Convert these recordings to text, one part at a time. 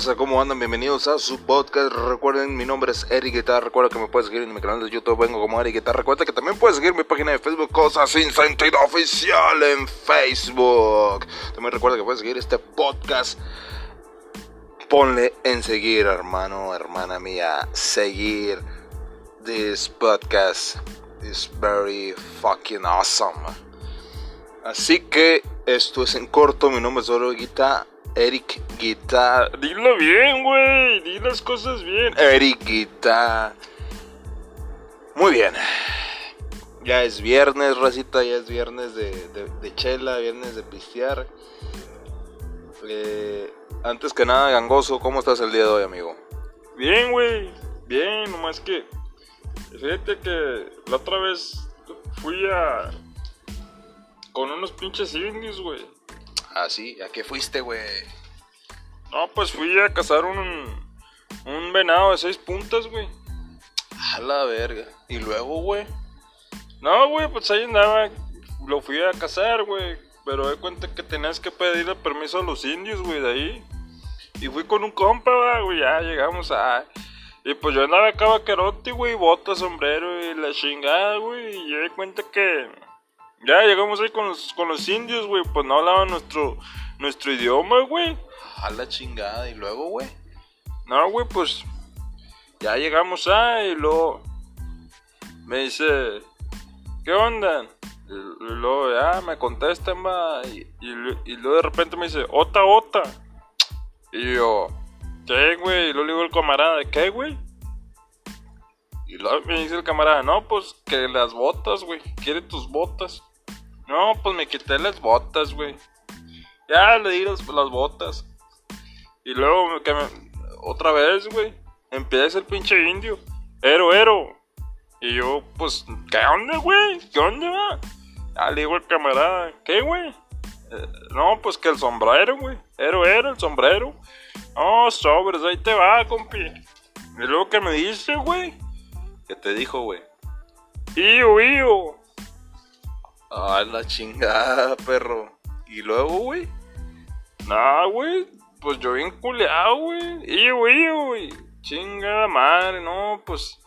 ¿Cómo andan? Bienvenidos a su podcast. Recuerden, mi nombre es Eric Guitar. Recuerda que me puedes seguir en mi canal de YouTube. Vengo como Eric Guitar. Recuerda que también puedes seguir mi página de Facebook, Cosas Sin Sentido Oficial en Facebook. También recuerda que puedes seguir este podcast. Ponle en seguir, hermano, hermana mía. Seguir this podcast is very fucking awesome. Así que esto es en corto. Mi nombre es Oro Guitar. Eric Guitar. Dilo bien, güey. Di las cosas bien. Eric Guitar. Muy bien. Ya es viernes, racita. Ya es viernes de, de, chela, viernes de pistear. Eh, antes que nada, gangoso, ¿cómo estás el día de hoy, amigo? Bien, güey. Bien, nomás que. Fíjate que la otra vez fui a. con unos pinches indios, güey. Ah, sí, ¿a qué fuiste, güey? No, pues fui a cazar un, un venado de seis puntas, güey. A la verga. ¿Y luego, güey? No, güey, pues ahí andaba. Lo fui a cazar, güey. Pero de cuenta que tenías que pedirle permiso a los indios, güey, de ahí. Y fui con un compa, güey, ya llegamos a... Y pues yo andaba acá vaquerote, güey, bota, sombrero y la chingada, güey. Y yo di cuenta que ya llegamos ahí con los, con los indios, güey. Pues no hablaban nuestro, nuestro idioma, güey. A la chingada. ¿Y luego, güey? No, güey, pues. Ya llegamos ahí y luego. Me dice. ¿Qué onda? Y, luego ya me contestan, va. Y, y, luego de repente me dice, Ota, Ota. Y yo, ¿qué, güey? Y luego le digo al camarada, ¿qué, güey? Y luego me dice el camarada, no, pues que las botas, güey. Quiere tus botas. No, pues me quité las botas, güey. Ya le di las, botas. Y luego, que me, otra vez, güey. Empieza el pinche indio. Ero, ero. Y yo, pues, ¿qué onda, güey? ¿Qué onda? Ya le digo al camarada, ¿qué, güey? Eh, no, pues que el sombrero, güey. Ero, ero, el sombrero. Oh, sobres, ahí te va, compi. Y luego que me dice, güey. ¿Qué te dijo, güey? Ío, ío. Ah, la chingada, perro. ¿Y luego, güey? Nah, güey. Pues yo bien culeado, güey. Y, güey, güey. Chingada madre, no, pues.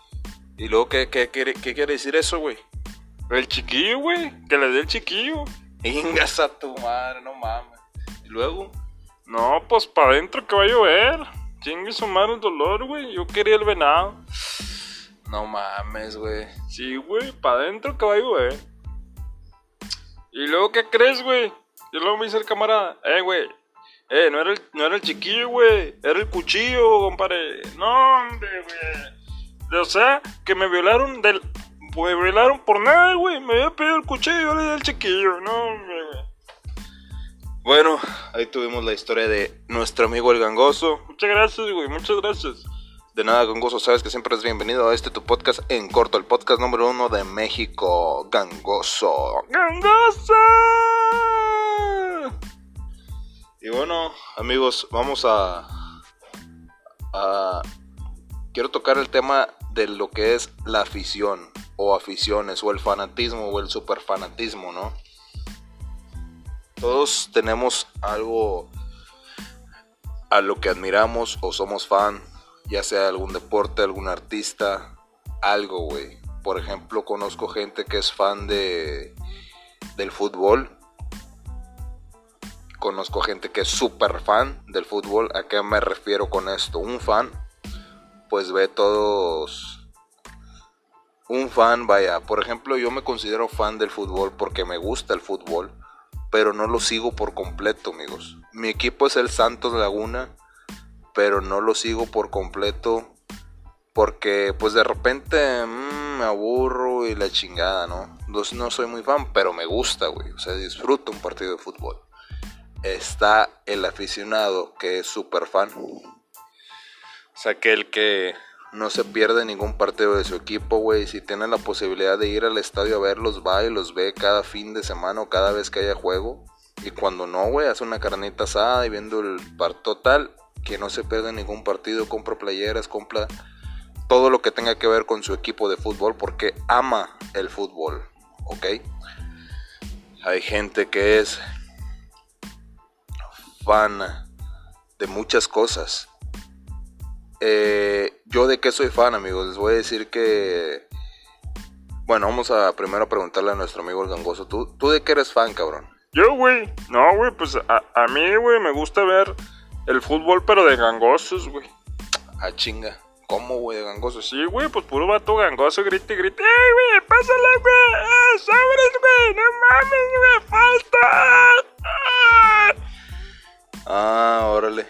¿Y luego qué, qué, qué, qué quiere decir eso, güey? El chiquillo, güey. Que le dé el chiquillo. Ingas a tu madre, no mames. ¿Y luego? No, pues para adentro que va a llover. Chingue su madre el dolor, güey. Yo quería el venado. No mames, güey. Sí, güey, para adentro que va a llover. ¿Y luego qué crees, güey? Y luego me dice el camarada, eh, güey, eh, no era el, no era el chiquillo, güey, era el cuchillo, compadre. No, hombre, güey. O sea, que me violaron del... Me violaron por nada, güey. Me había pedido el cuchillo y yo le di el chiquillo. No, hombre, güey. Bueno, ahí tuvimos la historia de nuestro amigo el gangoso. Muchas gracias, güey, muchas gracias. De nada, Gangoso, sabes que siempre es bienvenido a este tu podcast en corto, el podcast número uno de México, Gangoso. ¡Gangoso! Y bueno, amigos, vamos a, a... Quiero tocar el tema de lo que es la afición, o aficiones, o el fanatismo, o el superfanatismo, ¿no? Todos tenemos algo a lo que admiramos o somos fan ya sea algún deporte, algún artista, algo, güey. Por ejemplo, conozco gente que es fan de del fútbol. Conozco gente que es súper fan del fútbol. ¿A qué me refiero con esto? Un fan, pues ve todos... Un fan, vaya, por ejemplo, yo me considero fan del fútbol porque me gusta el fútbol, pero no lo sigo por completo, amigos. Mi equipo es el Santos Laguna pero no lo sigo por completo porque pues de repente mm, me aburro y la chingada, ¿no? Entonces no soy muy fan, pero me gusta, güey. O sea, disfruto un partido de fútbol. Está el aficionado que es súper fan. O sea, que el que no se pierde ningún partido de su equipo, güey. Si tiene la posibilidad de ir al estadio a verlos, va y los ve cada fin de semana o cada vez que haya juego. Y cuando no, güey, hace una carnita asada y viendo el par total, que no se pierda ningún partido, compra playeras, compra todo lo que tenga que ver con su equipo de fútbol porque ama el fútbol, ¿ok? Hay gente que es fan de muchas cosas, Eh, yo de qué soy fan, amigos. Les voy a decir que... Bueno, vamos a primero preguntarle a nuestro amigo el gangoso. ¿Tú, ¿Tú de qué eres fan, cabrón? Yo, güey. No, güey, pues a, a mí, güey, me gusta ver el fútbol, pero de gangosos, güey. Ah, chinga. ¿Cómo, güey, de gangoso? Sí, güey, pues puro vato gangoso, grite, grite. ¡Ey, güey! ¡Pásale, güey! ¡Eh, sobres, güey! ¡No mames, güey! ¡Falta! Ah, órale.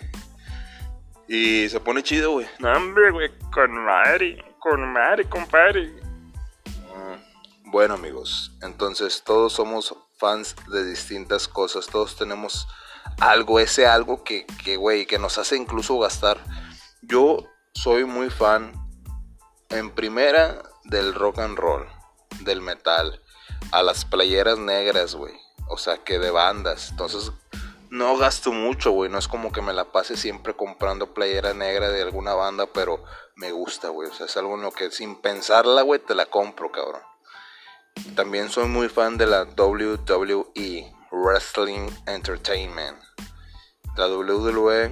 Y se pone chido, güey. No, hombre, güey, con madre, con madre, compadre. Mm, bueno, amigos, entonces todos somos fans de distintas cosas. Todos tenemos algo, ese algo que, que, güey, que nos hace incluso gastar. Yo soy muy fan, en primera, del rock and roll, del metal, a las playeras negras, güey. O sea, que de bandas. Entonces, no gasto mucho, güey. No es como que me la pase siempre comprando playera negra de alguna banda, pero me gusta, güey. O sea, es algo en lo que sin pensarla, güey, te la compro, cabrón. También soy muy fan de la WWE, Wrestling Entertainment. La WWE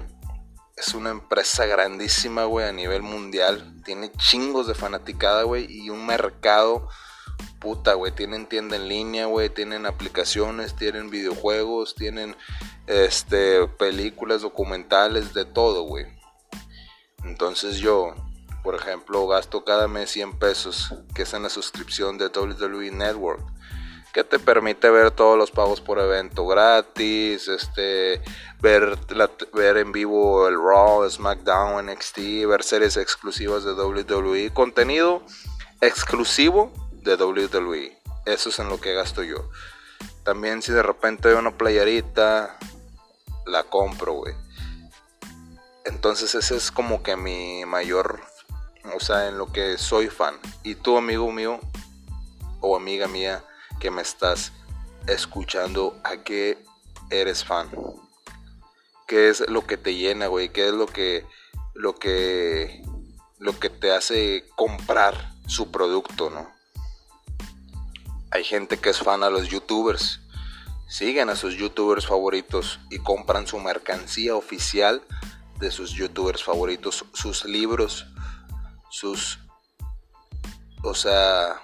es una empresa grandísima, güey, a nivel mundial. Tiene chingos de fanaticada, güey, y un mercado puta, güey. Tienen tienda en línea, güey, tienen aplicaciones, tienen videojuegos, tienen este películas, documentales, de todo, güey. Entonces yo, por ejemplo, gasto cada mes 100 pesos, que es en la suscripción de WWE Network que te permite ver todos los pagos por evento gratis, este, ver, ver en vivo el Raw, SmackDown, NXT, ver series exclusivas de WWE, contenido exclusivo de WWE. Eso es en lo que gasto yo. También si de repente veo una playerita, la compro, güey. Entonces ese es como que mi mayor, o sea, en lo que soy fan. Y tú, amigo mío, o amiga mía, que me estás escuchando, ¿a qué eres fan? ¿Qué es lo que te llena, güey? ¿Qué es lo que lo que lo que te hace comprar su producto, ¿no? Hay gente que es fan a los youtubers. Siguen a sus youtubers favoritos y compran su mercancía oficial de sus youtubers favoritos, sus libros, sus o sea,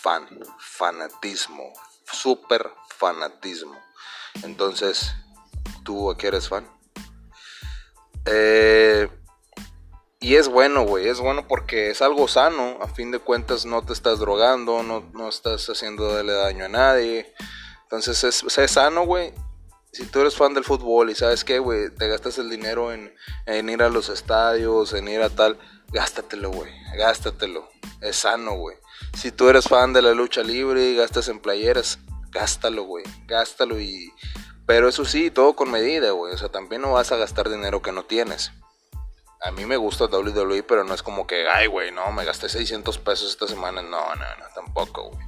fan, fanatismo, súper fanatismo. Entonces, ¿tú a qué eres fan? Eh, y es bueno, güey, es bueno porque es algo sano. A fin de cuentas no te estás drogando, no, no estás haciendo daño a nadie. Entonces es, es sano, güey. Si tú eres fan del fútbol y sabes qué, güey, te gastas el dinero en, en ir a los estadios, en ir a tal, gástatelo, güey, gástatelo. Es sano, güey. Si tú eres fan de la lucha libre y gastas en playeras, gástalo, güey. Gástalo y... Pero eso sí, todo con medida, güey. O sea, también no vas a gastar dinero que no tienes. A mí me gusta WWE, pero no es como que, ay, güey, no, me gasté 600 pesos esta semana. No, no, no, tampoco, güey.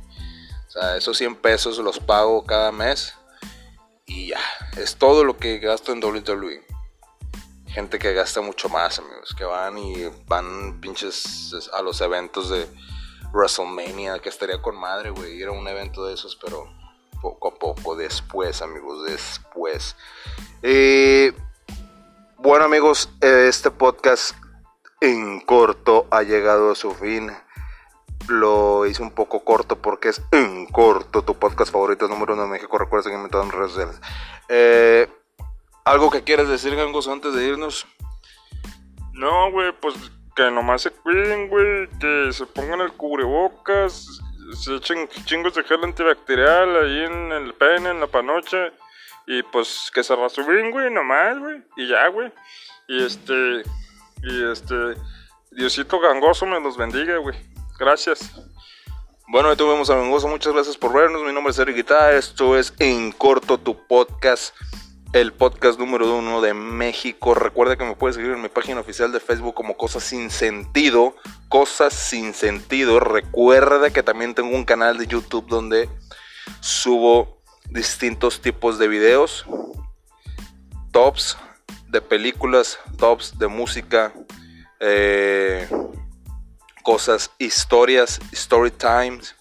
O sea, esos 100 pesos los pago cada mes. Y ya, es todo lo que gasto en WWE. Gente que gasta mucho más, amigos. Que van y van pinches a los eventos de WrestleMania, que estaría con madre, güey, ir a un evento de esos, pero poco a poco, después, amigos, después. Eh, bueno, amigos, este podcast en corto ha llegado a su fin. Lo hice un poco corto porque es en corto tu podcast favorito número uno de México. Recuerda seguirme en todas las redes sociales. Eh, ¿Algo que quieras decir, Gangos, antes de irnos? No, güey, pues que nomás se cuiden, güey, que se pongan el cubrebocas, se echen chingos de gel antibacterial ahí en el pene, en la panocha, y pues que se rasuren, güey, nomás, güey, y ya, güey. Y este, y este, Diosito gangoso me los bendiga, güey. Gracias. Bueno, ahí tuvimos a Gangoso, muchas gracias por vernos. Mi nombre es Eric Guitar, esto es En Corto tu Podcast el podcast número uno de México. Recuerda que me puedes seguir en mi página oficial de Facebook como Cosas Sin Sentido. Cosas Sin Sentido. Recuerda que también tengo un canal de YouTube donde subo distintos tipos de videos. Tops de películas, tops de música, eh, cosas, historias, story times,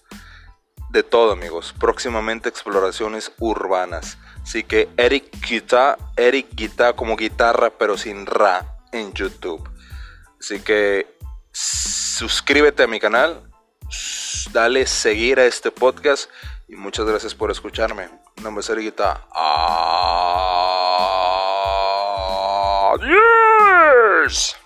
de todo amigos. Próximamente exploraciones urbanas. Así que Eric Guitar, Eric Guitar como guitarra, pero sin ra en YouTube. Así que suscríbete a mi canal, dale seguir a este podcast y muchas gracias por escucharme. Mi nombre es Erguita. Adiós.